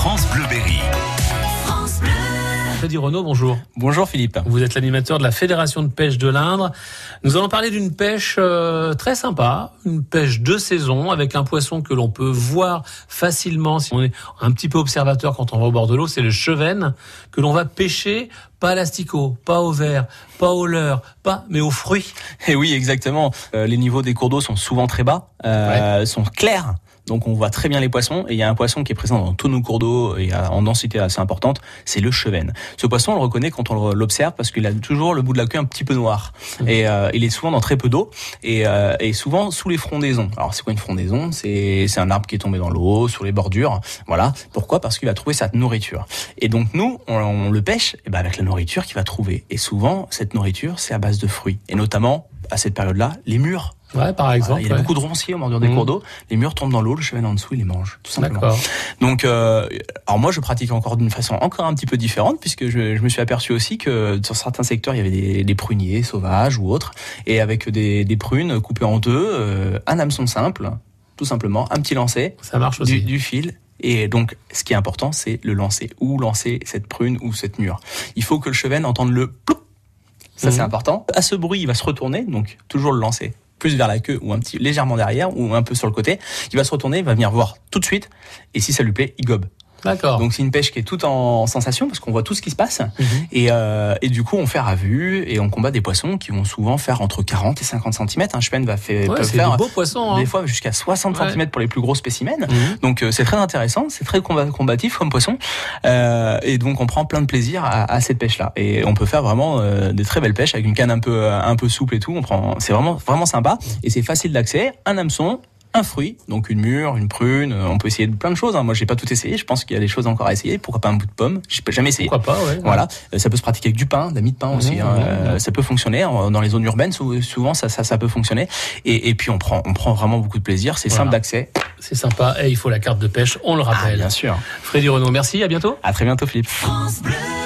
France Bleu Berry. Freddy Renaud, bonjour. Bonjour Philippe. Vous êtes l'animateur de la Fédération de pêche de l'Indre. Nous allons parler d'une pêche euh, très sympa, une pêche de saison avec un poisson que l'on peut voir facilement si on est un petit peu observateur quand on va au bord de l'eau, c'est le chevenne que l'on va pêcher pas à l'asticot, pas au verre, pas au leurre, pas mais aux fruits. Et oui, exactement. Euh, les niveaux des cours d'eau sont souvent très bas, euh, sont clairs. Donc on voit très bien les poissons et il y a un poisson qui est présent dans tous nos cours d'eau et en densité assez importante, c'est le chevenne. Ce poisson on le reconnaît quand on l'observe parce qu'il a toujours le bout de la queue un petit peu noir mmh. et euh, il est souvent dans très peu d'eau et, euh, et, souvent sous les frondaisons. Alors c'est quoi une frondaison? C'est c'est un arbre qui est tombé dans l'eau, sur les bordures. Voilà. Pourquoi? Parce qu'il va trouver sa nourriture. Et donc nous on, on le pêche et ben avec la nourriture qu'il va trouver. Et souvent cette nourriture c'est à base de fruits et notamment à cette période-là les mûres Ouais, par exemple. il y a beaucoup de ronciers au bordure des mmh. cours d'eau. Les murs tombent dans l'eau, le cheval en dessous, il les mange, tout simplement. Donc, euh, alors moi, je pratique encore d'une façon encore un petit peu différente, puisque je, je, me suis aperçu aussi que sur certains secteurs, il y avait des, des pruniers sauvages ou autres, et avec des, des prunes coupées en deux, euh, un hameçon simple, tout simplement, un petit lancer, ça marche aussi. Du, du fil. Et donc, ce qui est important, c'est le lancer. Où lancer cette prune ou cette mûre. Il faut que le cheval entende le ploup. Ça, c'est mmh. important. À ce bruit, il va se retourner, donc toujours le lancer plus vers la queue ou un petit légèrement derrière ou un peu sur le côté, il va se retourner, il va venir voir tout de suite et si ça lui plaît, il gobe. D'accord. Donc c'est une pêche qui est toute en sensation parce qu'on voit tout ce qui se passe mhm. et, euh, et du coup on fait à vue et on combat des poissons qui vont souvent faire entre 40 et 50 cm. Un chepen va faire, ouais, faire des beaux poissons, hein. des fois jusqu'à 60 cm pour les plus gros spécimens. Mhm. Donc euh, c'est très intéressant, c'est très combatif comme poisson euh, et donc on prend plein de plaisir à, à cette pêche là et on peut faire vraiment euh, des très belles pêches avec une canne un peu un peu souple et tout. On prend, c'est vraiment vraiment sympa et c'est facile d'accès. Un hameçon, un fruit, donc une mûre, une prune. On peut essayer de plein de choses. Hein. Moi, j'ai pas tout essayé. Je pense qu'il y a des choses encore à essayer. Pourquoi pas un bout de pomme J'ai jamais essayé. Pourquoi pas ouais, Voilà. Euh, ça peut se pratiquer avec du pain, de la mie de pain aussi. Mmh, hein. Mmh, mmh. Ça peut fonctionner dans les zones urbaines. Souvent, ça, ça, ça peut fonctionner. Et, et, puis, on prend, on prend vraiment beaucoup de plaisir. C'est voilà. simple d'accès. C'est sympa. Et il faut la carte de pêche. On le rappelle. Ah, bien sûr. Freddy Renaud, merci. À bientôt. À très bientôt, Philippe. France Bleu.